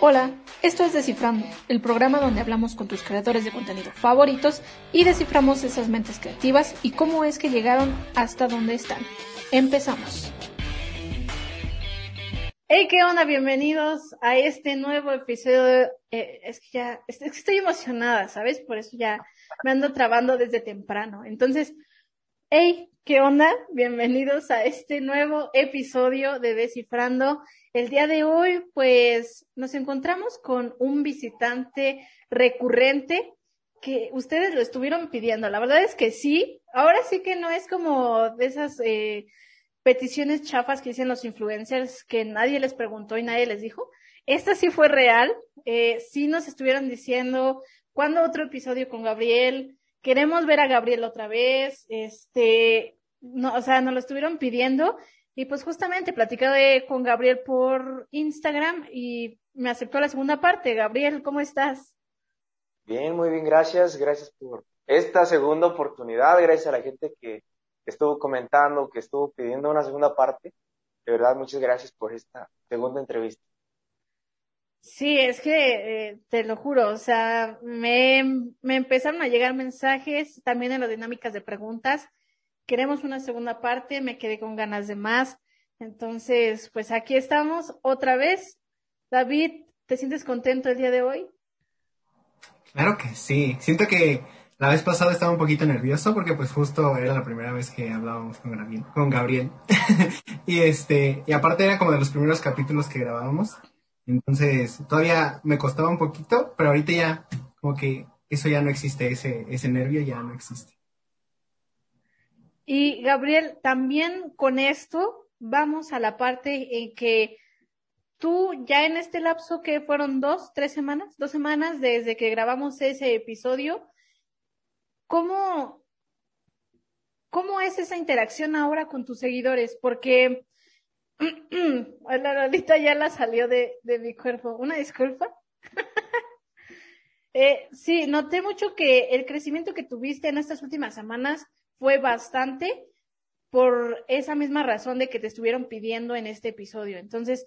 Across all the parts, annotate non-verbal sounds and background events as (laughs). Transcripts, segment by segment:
Hola, esto es Descifrando, el programa donde hablamos con tus creadores de contenido favoritos y desciframos esas mentes creativas y cómo es que llegaron hasta donde están. Empezamos. Hey, ¿qué onda? Bienvenidos a este nuevo episodio. Eh, es que ya, es que estoy emocionada, ¿sabes? Por eso ya me ando trabando desde temprano. Entonces, hey, ¿qué onda? Bienvenidos a este nuevo episodio de Descifrando. El día de hoy, pues, nos encontramos con un visitante recurrente que ustedes lo estuvieron pidiendo. La verdad es que sí. Ahora sí que no es como de esas eh, peticiones chafas que dicen los influencers que nadie les preguntó y nadie les dijo. Esta sí fue real. Eh, sí nos estuvieron diciendo, ¿cuándo otro episodio con Gabriel? Queremos ver a Gabriel otra vez. Este, no, o sea, nos lo estuvieron pidiendo y pues justamente platicé con Gabriel por Instagram y me aceptó la segunda parte. Gabriel, ¿cómo estás? Bien, muy bien, gracias. Gracias por esta segunda oportunidad. Gracias a la gente que estuvo comentando, que estuvo pidiendo una segunda parte. De verdad, muchas gracias por esta segunda entrevista. Sí, es que eh, te lo juro, o sea, me, me empezaron a llegar mensajes también en las dinámicas de preguntas queremos una segunda parte, me quedé con ganas de más. Entonces, pues aquí estamos otra vez. David, ¿te sientes contento el día de hoy? Claro que sí. Siento que la vez pasada estaba un poquito nervioso porque pues justo era la primera vez que hablábamos con Gabriel. (laughs) Y este, y aparte era como de los primeros capítulos que grabábamos. Entonces, todavía me costaba un poquito, pero ahorita ya como que eso ya no existe, ese, ese nervio ya no existe. Y Gabriel, también con esto vamos a la parte en que tú ya en este lapso que fueron dos, tres semanas, dos semanas desde que grabamos ese episodio, ¿cómo, cómo es esa interacción ahora con tus seguidores? Porque (clears throat) la Lolita ya la salió de, de mi cuerpo. Una disculpa. (laughs) eh, sí, noté mucho que el crecimiento que tuviste en estas últimas semanas fue bastante por esa misma razón de que te estuvieron pidiendo en este episodio. Entonces,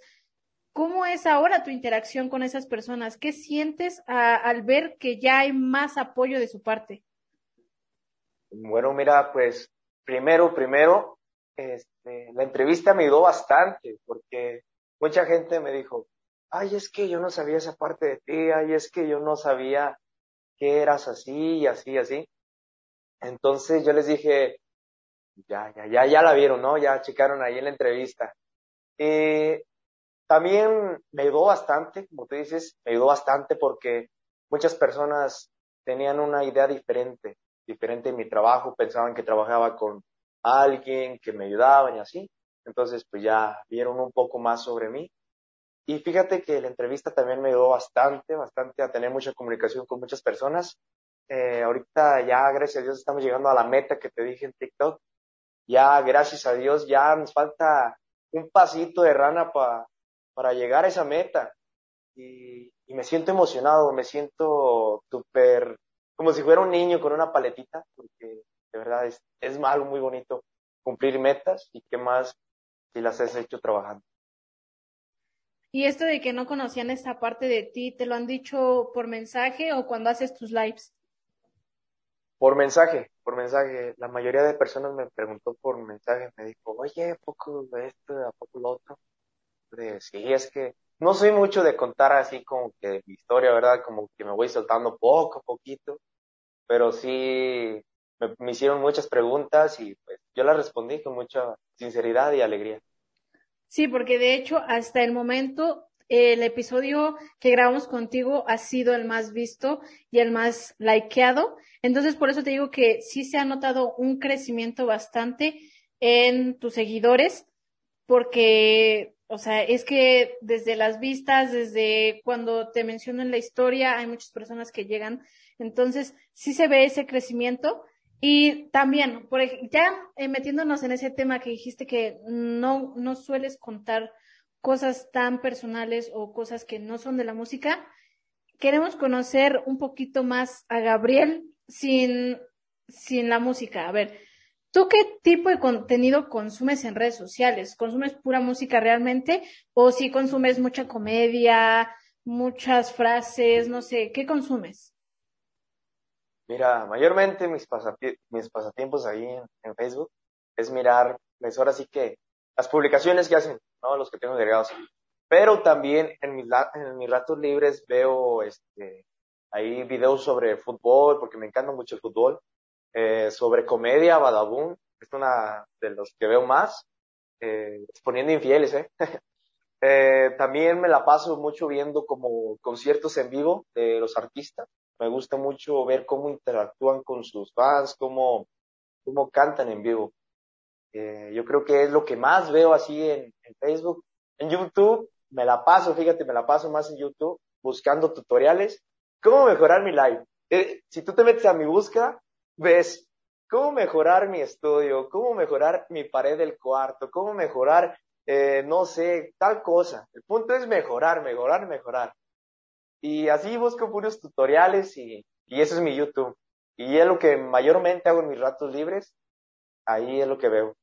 ¿cómo es ahora tu interacción con esas personas? ¿Qué sientes al ver que ya hay más apoyo de su parte? Bueno, mira, pues primero, primero, este, la entrevista me ayudó bastante porque mucha gente me dijo, ay, es que yo no sabía esa parte de ti, ay, es que yo no sabía que eras así y así, así. Entonces yo les dije, ya, ya, ya, ya la vieron, ¿no? Ya checaron ahí en la entrevista. Eh, también me ayudó bastante, como tú dices, me ayudó bastante porque muchas personas tenían una idea diferente, diferente en mi trabajo, pensaban que trabajaba con alguien que me ayudaba y así. Entonces, pues ya vieron un poco más sobre mí. Y fíjate que la entrevista también me ayudó bastante, bastante a tener mucha comunicación con muchas personas eh, ahorita ya, gracias a Dios, estamos llegando a la meta que te dije en TikTok. Ya, gracias a Dios, ya nos falta un pasito de rana para llegar a esa meta. Y, me siento emocionado, me siento súper, como si fuera un niño con una paletita, porque de verdad es, es algo muy bonito cumplir metas y qué más si las has hecho trabajando. Y esto de que no conocían esta parte de ti, ¿te lo han dicho por mensaje o cuando haces tus lives? Por mensaje, por mensaje. La mayoría de personas me preguntó por mensaje, me dijo, oye, ¿a poco esto, a poco lo otro? sí, es que no soy mucho de contar así como que mi historia, ¿verdad? Como que me voy soltando poco a poquito, pero sí me, me hicieron muchas preguntas y pues yo las respondí con mucha sinceridad y alegría. Sí, porque de hecho hasta el momento el episodio que grabamos contigo ha sido el más visto y el más likeado. Entonces, por eso te digo que sí se ha notado un crecimiento bastante en tus seguidores, porque, o sea, es que desde las vistas, desde cuando te menciono en la historia, hay muchas personas que llegan. Entonces, sí se ve ese crecimiento. Y también, por ya eh, metiéndonos en ese tema que dijiste que no, no sueles contar cosas tan personales o cosas que no son de la música. Queremos conocer un poquito más a Gabriel sin, sin la música. A ver, ¿tú qué tipo de contenido consumes en redes sociales? ¿Consumes pura música realmente? ¿O si consumes mucha comedia muchas frases, no sé, ¿qué consumes? Mira, mayormente mis, pasatiempos ahí en, Facebook es mirar, pues ahora sí que las publicaciones que hacen, ¿no? Los que tengo agregados. Pero también en mis, en mis ratos libres veo este, ahí videos sobre fútbol, porque me encanta mucho el fútbol, eh, sobre comedia, Badabun, es una de los que veo más, eh, exponiendo infieles, ¿eh? (laughs) eh, también me la paso mucho viendo como conciertos en vivo de los artistas. Me gusta mucho ver cómo interactúan con sus fans, cómo, cómo cantan en vivo. Eh, yo creo que es lo que más veo así en, Facebook. En YouTube me la paso, fíjate, me la paso más en YouTube buscando tutoriales. ¿Cómo mejorar mi live? Eh, si tú te metes a mi búsqueda, ves cómo mejorar mi estudio, cómo mejorar mi pared del cuarto, cómo mejorar, eh, no sé, tal cosa. El punto es mejorar, mejorar, mejorar. Y así busco puros tutoriales y, y eso es mi YouTube. Y es lo que mayormente hago en mis ratos libres. Ahí es lo que veo.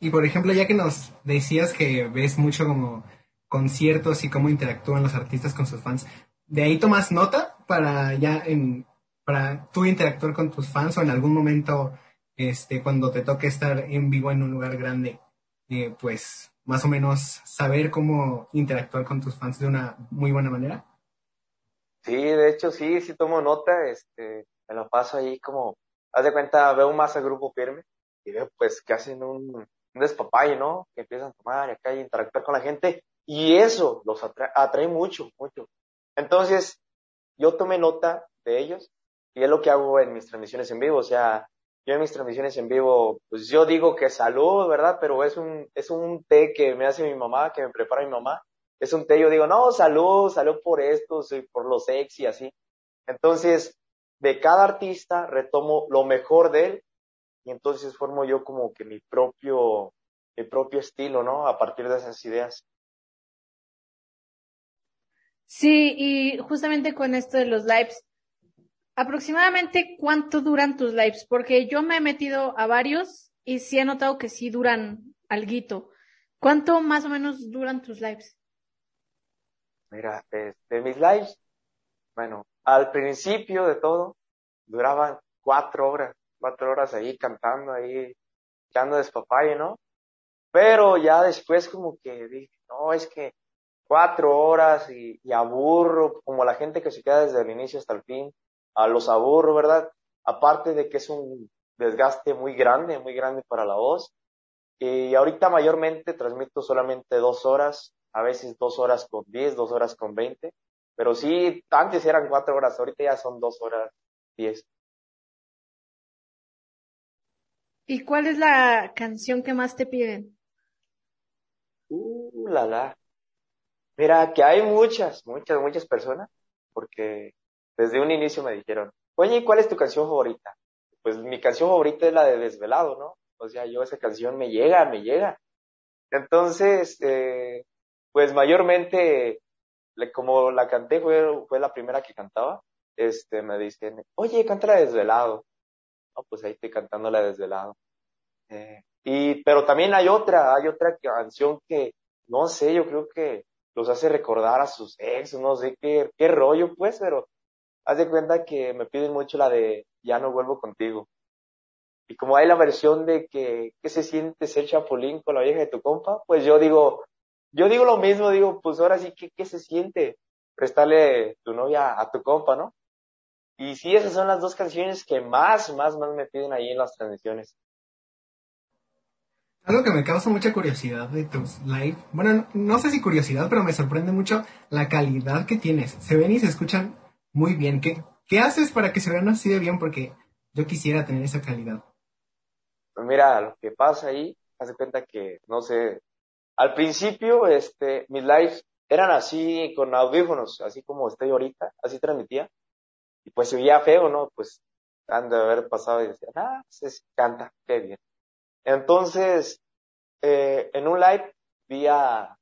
Y por ejemplo, ya que nos decías que ves mucho como conciertos y cómo interactúan los artistas con sus fans, ¿de ahí tomas nota para ya en, para tú interactuar con tus fans o en algún momento, este, cuando te toque estar en vivo en un lugar grande, eh, pues más o menos saber cómo interactuar con tus fans de una muy buena manera? Sí, de hecho sí, sí tomo nota, este, me lo paso ahí como, haz de cuenta, veo más al grupo firme y veo pues que hacen un, un despapalle, ¿no? Que empiezan a tomar y acá y interactuar con la gente. Y eso los atrae, mucho, mucho. Entonces, yo tomé nota de ellos y es lo que hago en mis transmisiones en vivo. O sea, yo en mis transmisiones en vivo, pues yo digo que salud, ¿verdad? Pero es un, es un té que me hace mi mamá, que me prepara mi mamá. Es un té, yo digo, no, salud, salud por esto, por lo sexy, así. Entonces, de cada artista retomo lo mejor de él y entonces formo yo como que mi propio, mi propio estilo, ¿no? A partir de esas ideas. Sí, y justamente con esto de los lives, aproximadamente cuánto duran tus lives, porque yo me he metido a varios y sí he notado que sí duran alguito. ¿Cuánto más o menos duran tus lives? Mira, de este, mis lives, bueno, al principio de todo, duraban cuatro horas cuatro horas ahí cantando, ahí echando despapalle, ¿no? Pero ya después como que dije, no, es que cuatro horas y, aburro, como la gente que se queda desde el inicio hasta el fin, a los aburro, ¿verdad? Aparte de que es un desgaste muy grande, muy grande para la voz. Y ahorita mayormente transmito solamente dos horas, a veces dos horas con diez, dos horas con veinte. Pero sí, antes eran cuatro horas, ahorita ya son dos horas diez. ¿Y cuál es la canción que más te piden? Uh, la la. Mira, que hay muchas, muchas, muchas personas, porque desde un inicio me dijeron, oye, ¿cuál es tu canción favorita? Pues mi canción favorita es la de Desvelado, ¿no? O sea, yo esa canción me llega, me llega. Entonces, eh, pues mayormente, como la canté, fue, fue la primera que cantaba, este, me dicen, oye, canta la Desvelado pues ahí estoy cantándola desde el lado. Eh, y, pero también hay otra, hay otra canción que, no sé, yo creo que los hace recordar a sus ex, no sé qué, qué rollo, pues, pero haz de cuenta que me piden mucho la de Ya no vuelvo contigo. Y como hay la versión de que, ¿qué se siente ser chapulín con la vieja de tu compa? Pues yo digo, yo digo lo mismo, digo, pues ahora sí, ¿qué, qué se siente prestarle tu novia a tu compa, no? Y sí, esas son las dos canciones que más, más, más me piden ahí en las transmisiones. Algo que me causa mucha curiosidad de tus live, bueno, no sé si curiosidad, pero me sorprende mucho la calidad que tienes. Se ven y se escuchan muy bien. ¿Qué, qué haces para que se vean así de bien? Porque yo quisiera tener esa calidad. Pues mira, lo que pasa ahí, hace cuenta que, no sé, al principio, este, mis lives eran así con audífonos, así como estoy ahorita, así transmitía y pues se veía feo, ¿no? Pues han de haber pasado y decían, ah, se canta, qué bien. Entonces, eh, en un live vi a,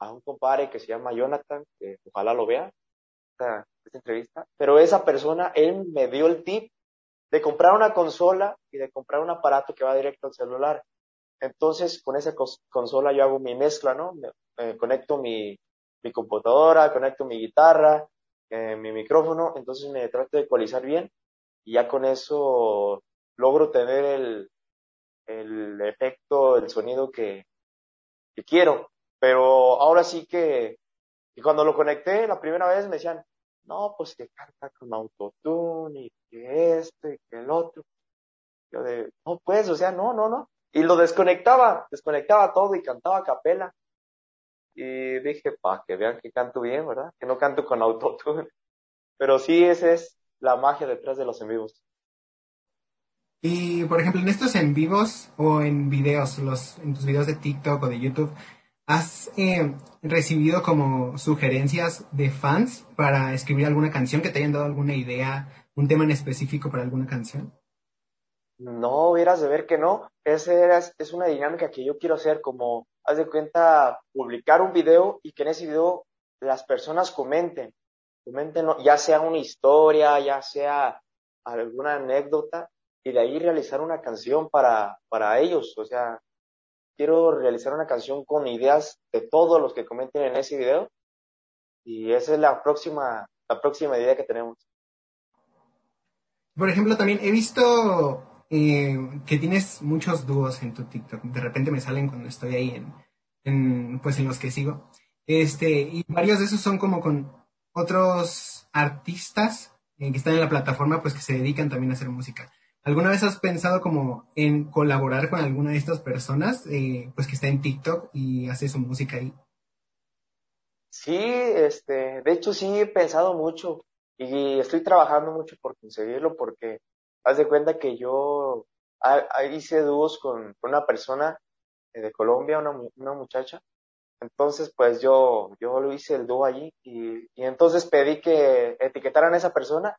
un compadre que se llama Jonathan, que ojalá lo vea, esta, esta entrevista, pero esa persona, él me dio el tip de comprar una consola y de comprar un aparato que va directo al celular. Entonces, con esa consola yo hago mi mezcla, ¿no? Conecto mi, mi computadora, conecto mi guitarra, eh, mi micrófono, entonces me trato de ecualizar bien y ya con eso logro tener el, el efecto, el sonido que, que quiero. Pero ahora sí que, y cuando lo conecté la primera vez me decían, no, pues que canta con autotune y que esto y que el otro. Yo de, no, pues, o sea, no, no, no. Y lo desconectaba, desconectaba todo y cantaba a capela. Y dije, pa, que vean que canto bien, ¿verdad? Que no canto con autotune. (laughs) Pero sí, esa es la magia detrás de los en vivos. Y, por ejemplo, en estos en vivos o en videos, los, en tus videos de TikTok o de YouTube, ¿has eh, recibido como sugerencias de fans para escribir alguna canción que te hayan dado alguna idea, un tema en específico para alguna canción? No, hubieras de ver que no. Esa es una dinámica que yo quiero hacer, como, haz de cuenta, publicar un video y que en ese video las personas comenten. Comenten, ya sea una historia, ya sea alguna anécdota, y de ahí realizar una canción para, para ellos. O sea, quiero realizar una canción con ideas de todos los que comenten en ese video. Y esa es la próxima, la próxima idea que tenemos. Por ejemplo, también he visto eh, que tienes muchos dúos en tu TikTok. De repente me salen cuando estoy ahí en, pues en los que sigo. Este, y varios de esos son como con otros artistas eh, que están en la plataforma, pues que se dedican también a hacer música. ¿Alguna vez has pensado como en colaborar con alguna de estas personas, eh, pues que está en TikTok y hace su música ahí? Sí, este, de hecho sí he pensado mucho y estoy trabajando mucho por conseguirlo porque haz de cuenta que yo hice dúos con, una persona eh, de Colombia, una, una, muchacha. Entonces, pues yo, yo lo hice el dúo allí y, y entonces pedí que etiquetaran a esa persona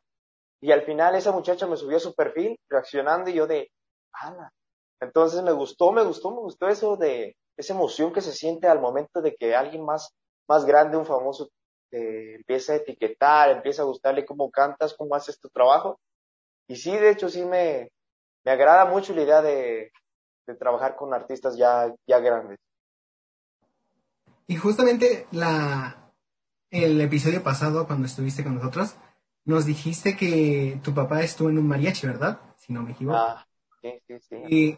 y al final esa muchacha me subió a su perfil reaccionando y yo de, ala. Entonces me gustó, me gustó, me gustó eso de esa emoción que se siente al momento de que alguien más, más grande, un famoso, te empieza a etiquetar, empieza a gustarle cómo cantas, cómo haces tu trabajo. Y sí, de hecho, sí me, me agrada mucho la idea de, de trabajar con artistas ya, ya grandes. Y justamente la, el episodio pasado, cuando estuviste con nosotros, nos dijiste que tu papá estuvo en un mariachi, ¿verdad? Si no me equivoco. Ah, sí, sí, sí. Y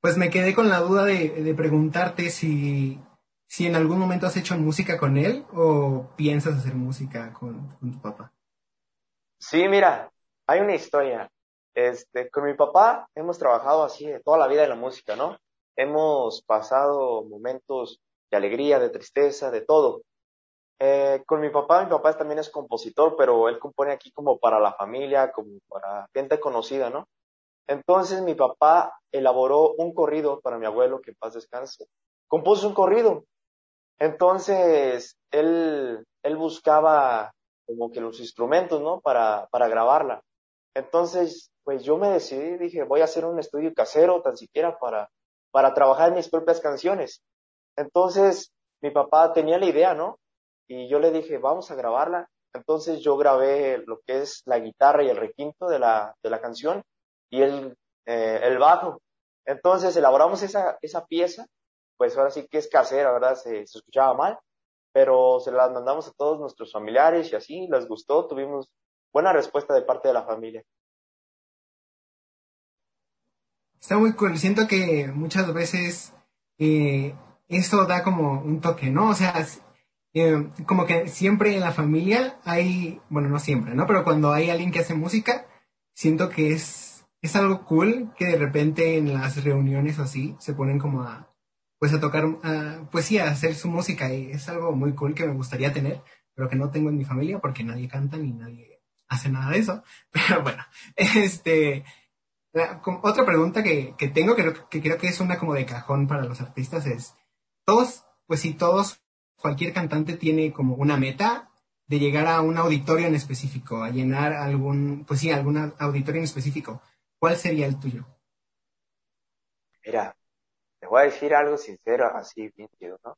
pues me quedé con la duda de, de preguntarte si, si en algún momento has hecho música con él o piensas hacer música con, con tu papá. Sí, mira, hay una historia. Este, con mi papá hemos trabajado así de toda la vida en la música, ¿no? Hemos pasado momentos de alegría, de tristeza, de todo. Eh, con mi papá, mi papá también es compositor, pero él compone aquí como para la familia, como para gente conocida, ¿no? Entonces mi papá elaboró un corrido para mi abuelo, que en paz descanse. Compuso un corrido. Entonces él, él buscaba como que los instrumentos, ¿no? Para, para grabarla. Entonces, pues yo me decidí, dije, voy a hacer un estudio casero, tan siquiera para, para trabajar mis propias canciones. Entonces, mi papá tenía la idea, ¿no? Y yo le dije, vamos a grabarla. Entonces yo grabé lo que es la guitarra y el requinto de la, de la canción y el, eh, el bajo. Entonces elaboramos esa, esa pieza, pues ahora sí que es casera, ¿verdad? Se escuchaba mal, pero se la mandamos a todos nuestros familiares y así, les gustó, tuvimos buena respuesta de parte de la familia. Está muy cool. Siento que muchas veces eh, eso da como un toque, ¿no? O sea, eh, como que siempre en la familia hay, bueno, no siempre, ¿no? Pero cuando hay alguien que hace música, siento que es, es algo cool que de repente en las reuniones así se ponen como a, pues a tocar, pues sí, a hacer su música y es algo muy cool que me gustaría tener, pero que no tengo en mi familia porque nadie canta ni nadie hace nada de eso. (laughs) Pero bueno, este, otra pregunta que, que tengo, que, creo que es una como de cajón para los artistas es, todos, pues si todos, cualquier cantante tiene como una meta de llegar a un auditorio en específico, a llenar algún, pues sí, algún auditorio en específico. ¿Cuál sería el tuyo? Mira, te voy a decir algo sincero, así bien, ¿no?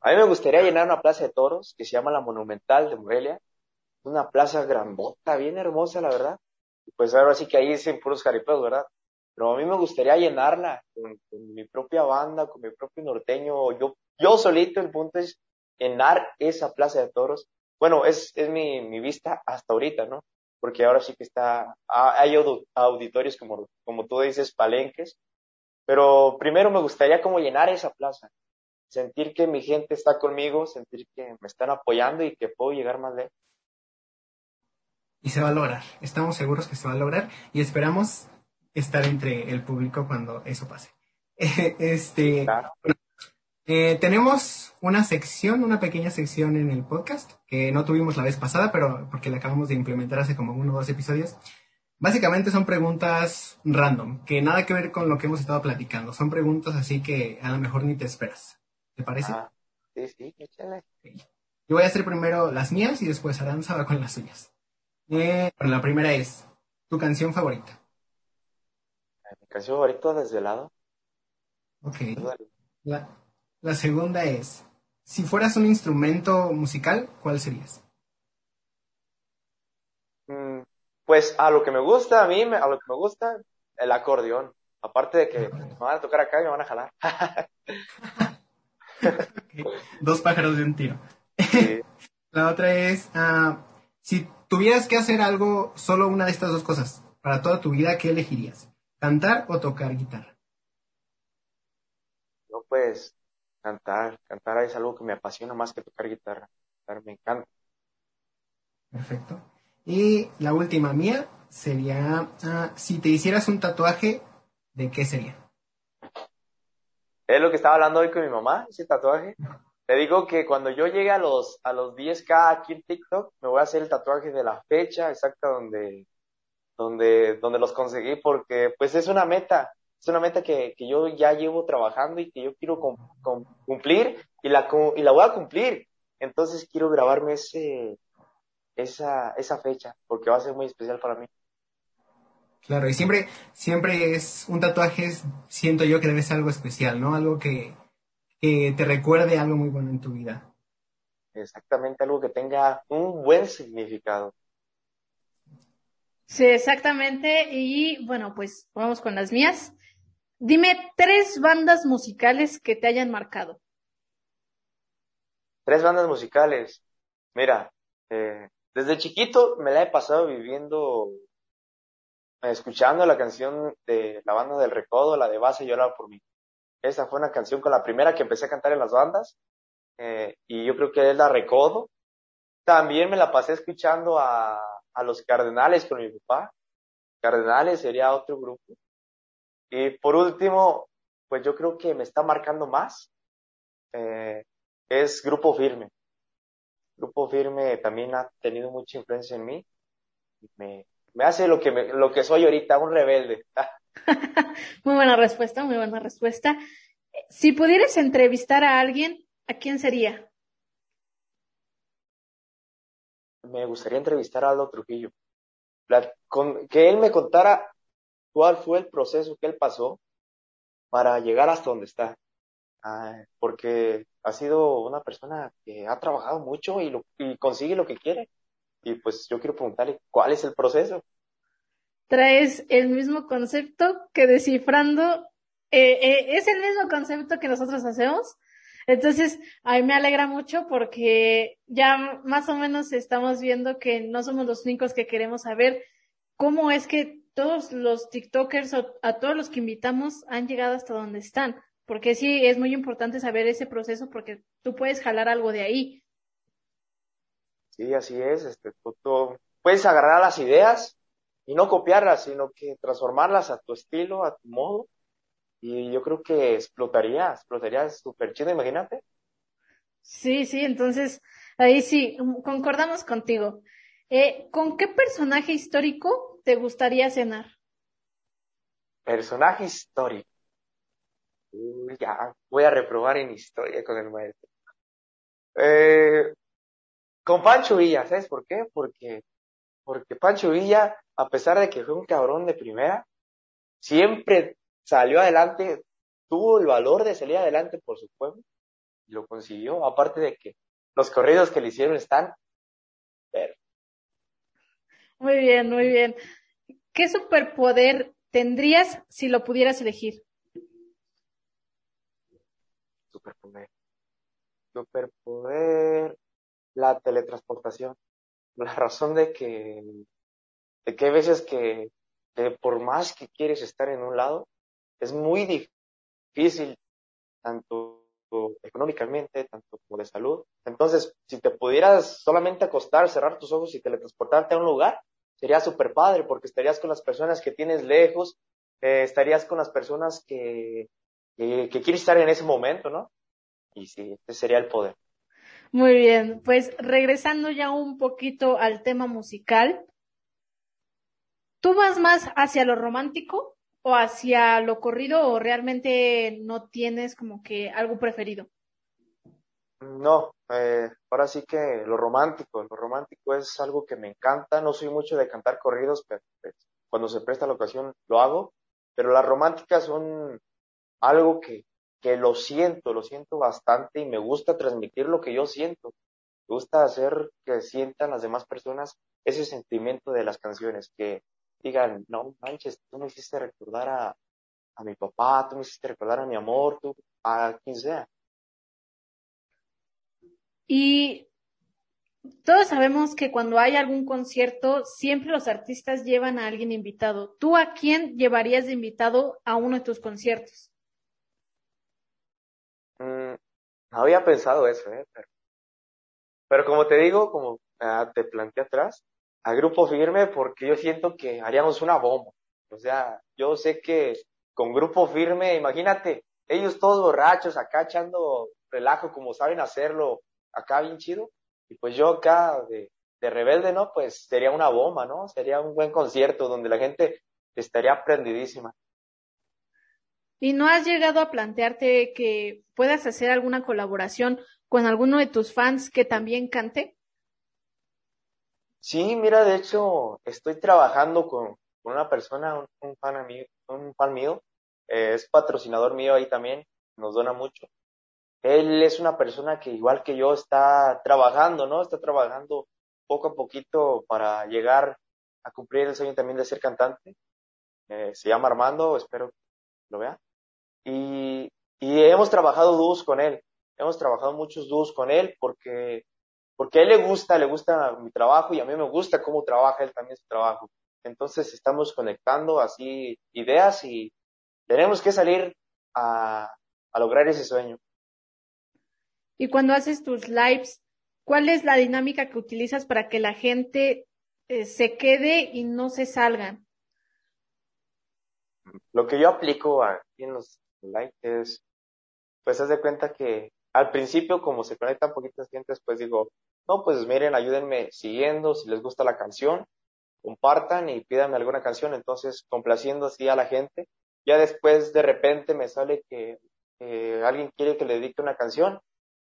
A mí me gustaría llenar una plaza de toros que se llama la Monumental de Morelia, una plaza grandota, bien hermosa, la verdad. Pues ahora sí que ahí dicen puros jaripeos, ¿verdad? Pero a mí me gustaría llenarla con, mi propia banda, con mi propio norteño, yo, yo solito, el punto es llenar esa plaza de toros. Bueno, es, es mi, mi vista hasta ahorita, ¿no? Porque ahora sí que está, hay auditorios como, como tú dices, palenques, pero primero me gustaría como llenar esa plaza, sentir que mi gente está conmigo, sentir que me están apoyando y que puedo llegar más lejos. Y se va a lograr, estamos seguros que se va a lograr y esperamos estar entre el público cuando eso pase. (laughs) este, eh, tenemos una sección, una pequeña sección en el podcast que no tuvimos la vez pasada, pero porque la acabamos de implementar hace como uno o dos episodios. Básicamente son preguntas random, que nada que ver con lo que hemos estado platicando. Son preguntas así que a lo mejor ni te esperas. ¿Te parece? Ah, sí, sí, échale. Yo voy a hacer primero las mías y después Aranza va con las suyas. Eh, la primera es, ¿tu canción favorita? Mi canción favorita, Desvelado. Ok. La, la segunda es, si fueras un instrumento musical, ¿cuál serías? Mm, pues a lo que me gusta, a mí, a lo que me gusta, el acordeón. Aparte de que me van a tocar acá y me van a jalar. (laughs) Dos pájaros de un tiro. (laughs) La otra es, ah, si tuvieras que hacer algo, solo una de estas dos cosas, para toda tu vida, ¿qué elegirías? ¿Cantar o tocar guitarra? No, pues, cantar. Cantar es algo que me apasiona más que tocar guitarra. Cantar me encanta. Perfecto. Y la última mía sería, ah, si te hicieras un tatuaje, ¿de qué sería? Es lo que estaba hablando hoy con mi mamá, ese tatuaje. Le digo que cuando yo llegue a los, a los 10K aquí en TikTok, me voy a hacer el tatuaje de la fecha exacta donde, donde, donde los conseguí, porque pues es una meta es una meta que, que, yo ya llevo trabajando y que yo quiero cumplir y la, y la voy a cumplir. Entonces quiero grabarme ese, esa, esa fecha porque va a ser muy especial para mí. Claro, y siempre, siempre es un tatuaje, siento yo que debe ser algo especial, ¿no? Algo que, que te recuerde algo muy bueno en tu vida. Exactamente, algo que tenga un buen significado. Sí, exactamente. Y bueno, pues vamos con las mías. Dime tres bandas musicales que te hayan marcado. Tres bandas musicales. Mira, eh, desde chiquito me la he pasado viviendo, escuchando la canción de la banda del Recodo, la de Base Lloraba por mí. Esa fue una canción con la primera que empecé a cantar en las bandas, eh, y yo creo que es la Recodo. También me la pasé escuchando a, a los Cardenales con mi papá. Cardenales sería otro grupo. Y por último, pues yo creo que me está marcando más, eh, es Grupo Firme. Grupo Firme también ha tenido mucha influencia en mí. Me, me hace lo que, lo que soy ahorita, un rebelde. (laughs) (laughs) muy buena respuesta, muy buena respuesta. Si pudieras entrevistar a alguien, ¿a quién sería? Me gustaría entrevistar a Aldo Trujillo. que él me contara cuál fue el proceso que él pasó para llegar hasta donde está. Porque ha sido una persona que ha trabajado mucho y, lo, y consigue lo que quiere. Y pues yo quiero preguntarle cuál es el proceso. Traes el mismo concepto que descifrando, eh, eh, es el mismo concepto que nosotros hacemos. Entonces, a mí me alegra mucho porque ya más o menos estamos viendo que no somos los únicos que queremos saber cómo es que todos los TikTokers o a todos los que invitamos han llegado hasta donde están. Porque sí, es muy importante saber ese proceso porque tú puedes jalar algo de ahí. Sí, así es. Este, puedes agarrar las ideas y no copiarlas, sino que transformarlas a tu estilo, a tu modo. Y yo creo que explotaría, explotaría súper chido, imagínate. Sí, sí, entonces ahí sí, concordamos contigo. Eh, ¿Con qué personaje histórico te gustaría cenar? Personaje histórico. ya, voy a reprobar en historia con el maestro. Eh, con Pancho Villa, ¿sabes por qué? Porque, porque Pancho Villa, a pesar de que fue un cabrón de primera, siempre salió adelante, tuvo el valor de salir adelante por su pueblo, y lo consiguió, aparte de que los corridos que le hicieron están muy bien, muy bien. ¿Qué superpoder tendrías si lo pudieras elegir? Superpoder. superpoder, la teletransportación. (laughs) La razón de que, de que veces que, que por más que quieres estar en un lado, es muy difícil, tanto económicamente, tanto como de salud. Entonces, si te pudieras solamente acostar, cerrar tus ojos y teletransportarte a un lugar, sería súper padre porque estarías con las personas que tienes lejos, eh, estarías con las personas que, que, que, quieres estar en ese momento, ¿no? Y sí, ese sería el poder. Muy bien, pues regresando ya un poquito al tema musical, ¿tú vas más hacia lo romántico o hacia lo corrido o realmente no tienes como que algo preferido? No, eh, ahora sí que lo romántico, lo romántico es algo que me encanta, no soy mucho de cantar corridos, pero pues, cuando se presta la ocasión lo hago, pero las románticas son algo que, que lo siento, lo siento bastante y me gusta transmitir lo que yo siento, me gusta hacer que sientan las demás personas ese sentimiento de las canciones, que digan, no manches, tú me hiciste recordar a, a mi papá, tú me hiciste recordar a mi amor, tú, a quien sea. Y todos sabemos que cuando hay algún concierto, siempre los artistas llevan a alguien invitado. ¿Tú a quién llevarías de invitado a uno de tus conciertos? Mm, no había pensado eso, ¿eh? Pero, pero como te digo, como uh, te planteé atrás, a Grupo Firme porque yo siento que haríamos una bomba. O sea, yo sé que con Grupo Firme, imagínate, ellos todos borrachos acá echando relajo como saben hacerlo, acá bien chido. Y pues yo acá de, de rebelde, ¿no? Pues sería una bomba, ¿no? Sería un buen concierto donde la gente estaría prendidísima. ¿Y no has llegado a plantearte que puedas hacer alguna colaboración con alguno de tus fans que también cante? Sí, mira, de hecho, estoy trabajando con, una persona, un, un, fan amigo, un fan mío, eh, es patrocinador mío ahí también, nos dona mucho él es una persona que igual que yo está trabajando, ¿no? Está trabajando poco a poquito para llegar a cumplir el sueño también de ser cantante. Eh, se llama Armando, espero que lo vea. Y, y hemos trabajado dúos con él. Hemos trabajado muchos dúos con él porque, porque a él le gusta, le gusta mi trabajo y a mí me gusta cómo trabaja él también su trabajo. Entonces estamos conectando así ideas y tenemos que salir a, a lograr ese sueño. Y cuando haces tus lives, ¿cuál es la dinámica que utilizas para que la gente eh, se quede y no se salgan? Lo que yo aplico aquí en los lives es, pues haz de cuenta que al principio como se conectan poquitas gentes, pues digo, no, pues miren, ayúdenme siguiendo, si les gusta la canción, compartan y pídanme alguna canción, entonces complaciendo así a la gente. Ya después de repente me sale que alguien quiere que le dedique una canción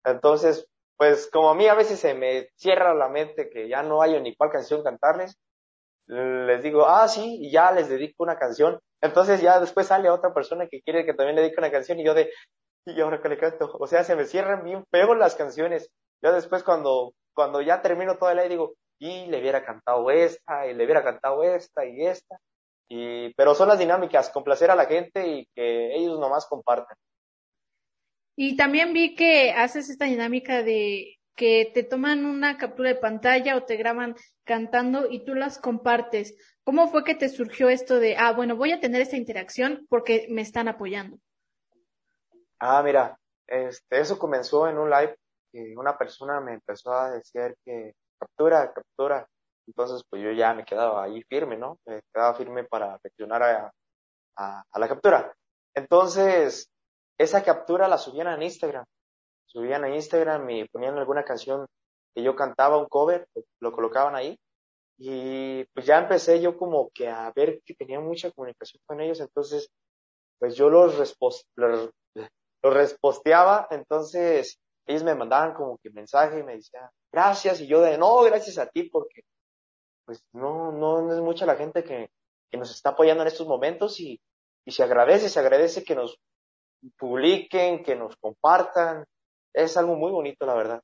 entonces, pues como a mí a veces se me cierra la mente que ya no hay ni cuál canción cantarles, les digo, ah, sí, y ya les dedico una canción. Entonces ya después sale otra persona que quiere que también le dedique una canción y yo de, y ahora que le canto, o sea, se me cierran bien feo las canciones. Ya después cuando, cuando ya termino toda la digo, y le hubiera cantado esta, y le hubiera cantado esta y esta. Y, pero son las dinámicas, complacer a la gente y que ellos nomás compartan. Y también vi que haces esta dinámica de que te toman una captura de pantalla o te graban cantando y tú las compartes. ¿Cómo fue que te surgió esto de, ah, bueno, voy a tener esta interacción porque me están apoyando? Ah, mira, este, eso comenzó en un live y una persona me empezó a decir que captura, captura. Entonces, pues yo ya me quedaba ahí firme, ¿no? Me quedaba firme para reaccionar a, a, la captura. Entonces, esa captura la subían a Instagram. Subían a Instagram y ponían alguna canción que yo cantaba, un cover, lo colocaban ahí. Y pues ya empecé yo como que a ver que tenía mucha comunicación con ellos, entonces pues yo los, los, los resposteaba, entonces ellos me mandaban como que mensaje y me decían, gracias, y yo de, no, gracias a ti, porque pues no, no, no es mucha la gente que, que nos está apoyando en estos momentos y, y se agradece, se agradece que nos publiquen, que nos compartan. Es algo muy bonito, la verdad.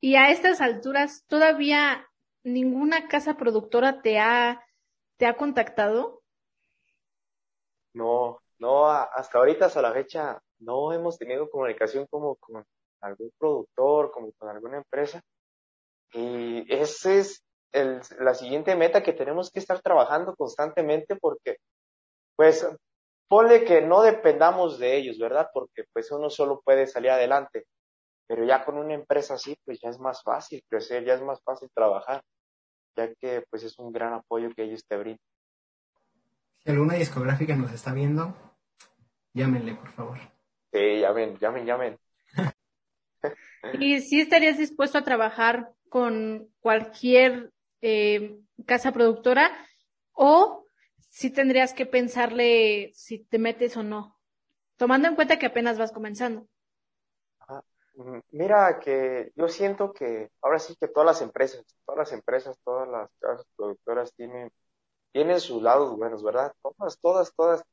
Y a estas alturas, ¿todavía ninguna casa productora te ha, te ha contactado? No, no, hasta ahorita, hasta la fecha, no hemos tenido comunicación como con, algún productor, como con alguna empresa. Y esa es el, la siguiente meta que tenemos que estar trabajando constantemente porque, pues, ponle que no dependamos de ellos, ¿verdad? Porque pues uno solo puede salir adelante. Pero ya con una empresa así, pues ya es más fácil crecer, ya es más fácil trabajar, ya que pues es un gran apoyo que ellos te brindan. Si alguna discográfica nos está viendo, llámenle, por favor. Sí, llamen, llamen, llamen. ¿Y si estarías dispuesto a trabajar con cualquier eh, casa productora o si tendrías que pensarle si te metes o no, tomando en cuenta que apenas vas comenzando? Mm, mira que yo siento que ahora sí que todas las empresas, todas las empresas, todas las casas productoras tienen, tienen sus lados buenos, ¿verdad? Todas, todas, todas.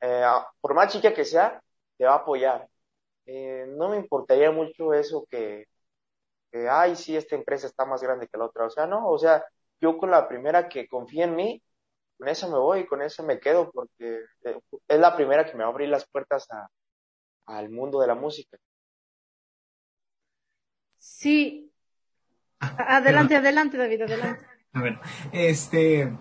Eh, por más chica que sea, te va a apoyar. Eh, no me importaría mucho eso que, que, ay, sí, esta empresa está más grande que la otra. O sea, no, o sea, yo con la primera que confía en mí, con esa me voy, con esa me quedo, porque eh, es la primera que me va a abrir las puertas a, al mundo de la música. Sí. Ah, adelante, adelante, David, adelante. A ver, este,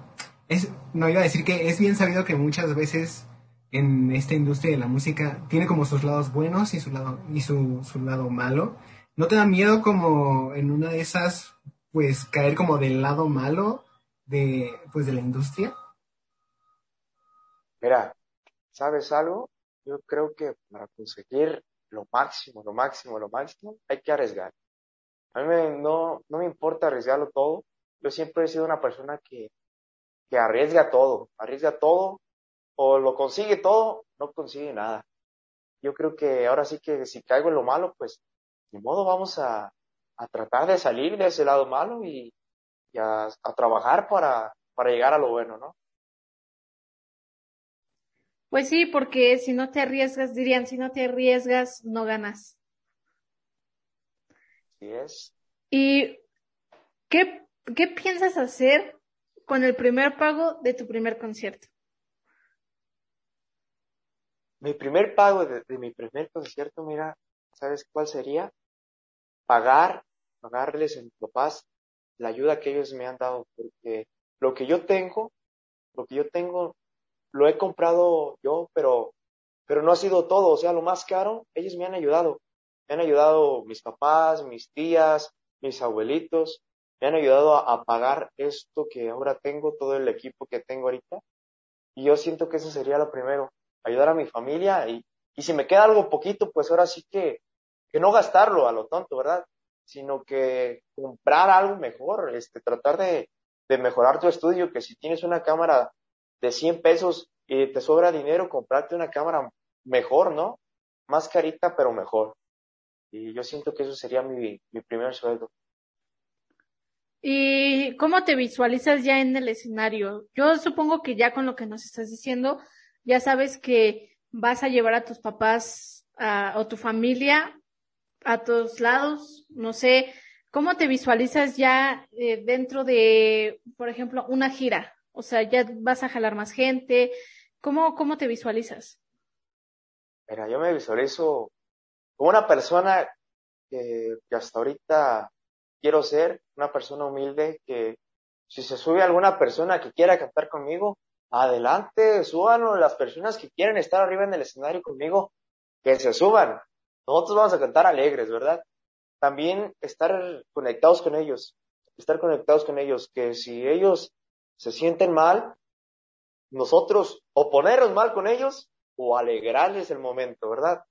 es, no iba a decir que es bien sabido que muchas veces en esta industria de la música tiene como sus lados buenos y su lado, y su, su lado malo. ¿No te da miedo como en una de esas, pues, caer como del lado malo de, pues, de la industria? Mira, ¿sabes algo? Yo creo que para conseguir lo máximo, lo máximo, lo máximo, hay que arriesgar. A mí no, no me importa arriesgarlo todo. Yo siempre he sido una persona que, que arriesga todo, arriesga todo, o lo consigue todo, no consigue nada. Yo creo que ahora sí que si caigo en lo malo, pues, de modo vamos a, a tratar de salir de ese lado malo y, y a, a trabajar para, para llegar a lo bueno, ¿no? Pues sí, porque si no te arriesgas, dirían, si no te arriesgas, no ganas. es. ¿Y qué, qué piensas hacer con el primer pago de tu primer concierto? Mi primer pago de, mi primer concierto, mira, ¿sabes cuál sería? Pagar, pagarles a mis papás la ayuda que ellos me han dado, porque lo que yo tengo, lo que yo tengo, lo he comprado yo, pero, pero no ha sido todo, o sea, lo más caro, ellos me han ayudado. Me han ayudado mis papás, mis tías, mis abuelitos, me han ayudado a, a, pagar esto que ahora tengo, todo el equipo que tengo ahorita. Y yo siento que eso sería lo primero, ayudar a mi familia y, y si me queda algo poquito, pues ahora sí que, que no gastarlo a lo tonto, ¿verdad? Sino que comprar algo mejor, este, tratar de, de mejorar tu estudio, que si tienes una cámara de 100 pesos y te sobra dinero, comprarte una cámara mejor, ¿no? Más carita, pero mejor. Y yo siento que eso sería mi, mi primer sueldo. ¿Y cómo te visualizas ya en el escenario? Yo supongo que ya con lo que nos estás diciendo, ya sabes que vas a llevar a tus papás a, o tu familia a todos lados. No sé, ¿cómo te visualizas ya eh, dentro de, por ejemplo, una gira? O sea, ya vas a jalar más gente. ¿Cómo, cómo te visualizas? Mira, yo me visualizo como una persona que, que hasta ahorita quiero ser, una persona humilde que si se sube alguna persona que quiera cantar conmigo, adelante, súbanlo. Las personas que quieren estar arriba en el escenario conmigo, que se suban. Nosotros vamos a cantar alegres, ¿verdad? También estar conectados con ellos, estar conectados con ellos, que si ellos se sienten mal, nosotros o ponernos mal con ellos o alegrarles el momento, ¿verdad?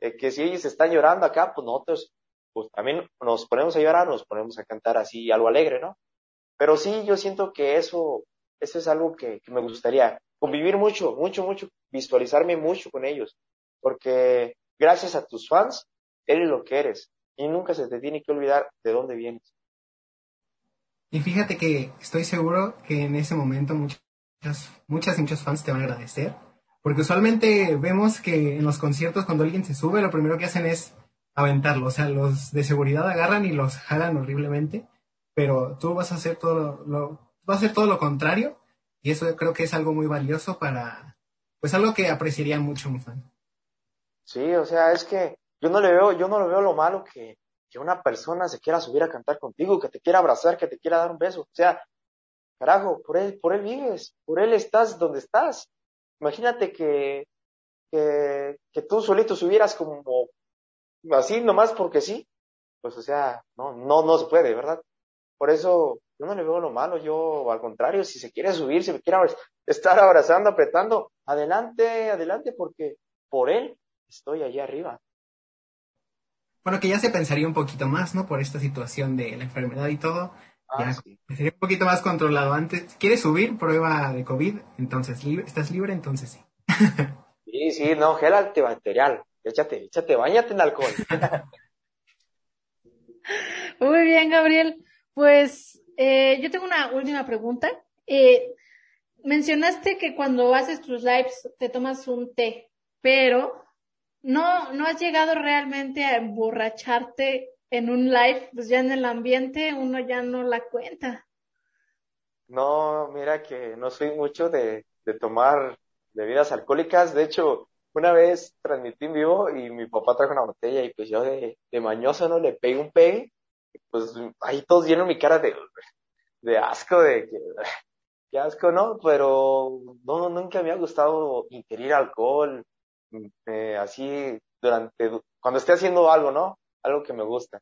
Eh, que si ellos están llorando acá, pues nosotros pues también nos ponemos a llorar, nos ponemos a cantar así algo alegre, ¿no? Pero sí, yo siento que eso, eso es algo que, que me gustaría, convivir mucho, mucho, mucho, visualizarme mucho con ellos, porque gracias a tus fans, eres lo que eres y nunca se te tiene que olvidar de dónde vienes. Y fíjate que estoy seguro que en ese momento muchas, muchas muchos fans te van a agradecer, porque usualmente vemos que en los conciertos cuando alguien se sube, lo primero que hacen es aventarlo, o sea, los de seguridad agarran y los jalan horriblemente, pero tú vas a hacer todo lo, lo vas a hacer todo lo contrario y eso creo que es algo muy valioso para, pues algo que apreciaría mucho un fan. Sí, o sea, es que yo no le veo, yo no le veo lo malo que, que una persona se quiera subir a cantar contigo, que te quiera abrazar, que te quiera dar un beso. O sea, carajo, por él, por él vives, por él estás donde estás. Imagínate que, que, que tú solito subieras como así nomás porque sí. Pues o sea, no, no, no se puede, ¿verdad? Por eso yo no le veo lo malo, yo al contrario, si se quiere subir, si me quiere estar abrazando, apretando, adelante, adelante, porque por él estoy allá arriba. Bueno, que ya se pensaría un poquito más, ¿no? Por esta situación de la enfermedad y todo. Ah, ya sería un poquito más controlado. Antes, ¿quieres subir prueba de COVID? Entonces, ¿estás libre? Entonces sí. (laughs) sí, sí, no, gel antibacterial. Échate, échate, bañate en alcohol. (laughs) Muy bien, Gabriel. Pues eh, yo tengo una última pregunta. Eh, mencionaste que cuando haces tus lives te tomas un té, pero no, no has llegado realmente a emborracharte en un live, pues ya en el ambiente uno ya no la cuenta. No, mira que no soy mucho de, de tomar bebidas alcohólicas. De hecho, una vez transmití en vivo y mi papá trajo una botella y pues yo de, de mañoso no le pegué un pegue. Pues ahí todos lleno mi cara de, de asco, de que, qué asco, ¿no? Pero no, nunca me ha gustado ingerir alcohol, eh, así durante, cuando esté haciendo algo, ¿no? Algo que me gusta.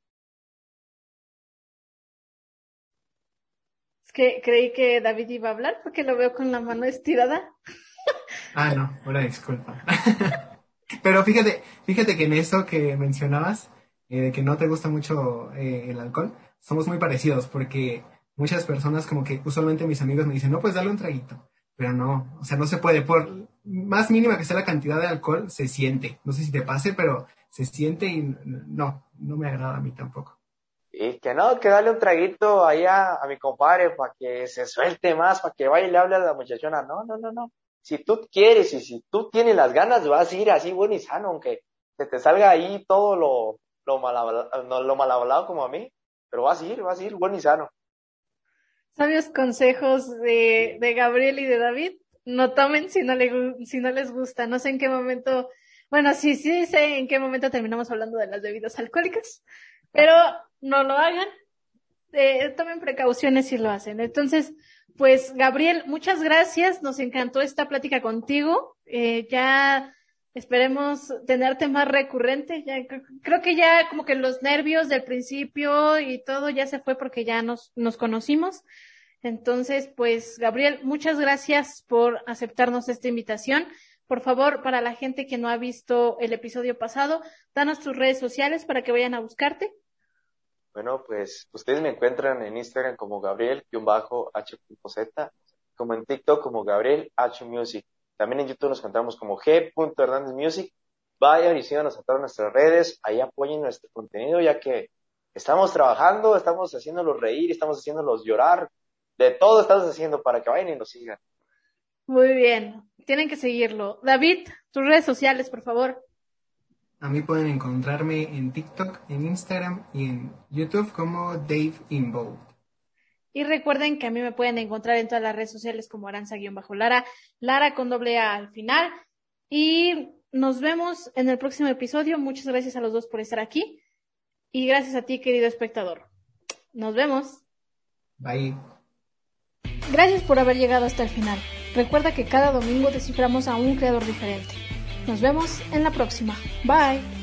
Es que creí que David iba a hablar porque lo veo con la mano estirada. (laughs) ah, no, una disculpa. (laughs) Pero fíjate, fíjate que en eso que mencionabas, eh, de que no te gusta mucho eh, el alcohol, somos muy parecidos porque muchas personas como que usualmente mis amigos me dicen, no, pues dale un traguito. Pero no, o sea, no se puede. Por más mínima que sea la cantidad de alcohol, se siente. No sé si te pase, pero se siente y no, no me agrada a mí tampoco. Y que no, que dale un traguito ahí a, mi compadre para que se suelte más, para que vaya y le hable a la muchachona. No, no, no, no. Si tú quieres y si tú tienes las ganas, vas a ir así bueno y sano, aunque se te salga ahí todo lo, lo mal hablado, lo mal hablado como a mí, pero vas a ir, vas a ir bueno y sano sabios consejos de, de Gabriel y de David. No tomen si no, le, si no les gusta. No sé en qué momento, bueno, sí, sí sé en qué momento terminamos hablando de las bebidas alcohólicas, pero no lo hagan. Eh, tomen precauciones si lo hacen. Entonces, pues Gabriel, muchas gracias. Nos encantó esta plática contigo. Eh, ya Esperemos tenerte más recurrente. Ya, creo que ya como que los nervios del principio y todo ya se fue porque ya nos, nos conocimos. Entonces, pues, Gabriel, muchas gracias por aceptarnos esta invitación. Por favor, para la gente que no ha visto el episodio pasado, danos tus redes sociales para que vayan a buscarte. Bueno, pues ustedes me encuentran en Instagram como Gabriel-H.Z, como en TikTok como Gabriel H Music. También en YouTube nos encontramos como G. Hernández Music. Vayan y síganos a todas nuestras redes, ahí apoyen nuestro contenido, ya que estamos trabajando, estamos haciéndolos reír, estamos haciéndolos llorar, de todo estamos haciendo para que vayan y nos sigan. Muy bien, tienen que seguirlo. David, tus redes sociales, por favor. A mí pueden encontrarme en TikTok, en Instagram y en YouTube como Dave Involved. Y recuerden que a mí me pueden encontrar en todas las redes sociales como Aranza-Lara, Lara con doble A al final. Y nos vemos en el próximo episodio. Muchas gracias a los dos por estar aquí. Y gracias a ti, querido espectador. Nos vemos. Bye. Gracias por haber llegado hasta el final. Recuerda que cada domingo desciframos a un creador diferente. Nos vemos en la próxima. Bye.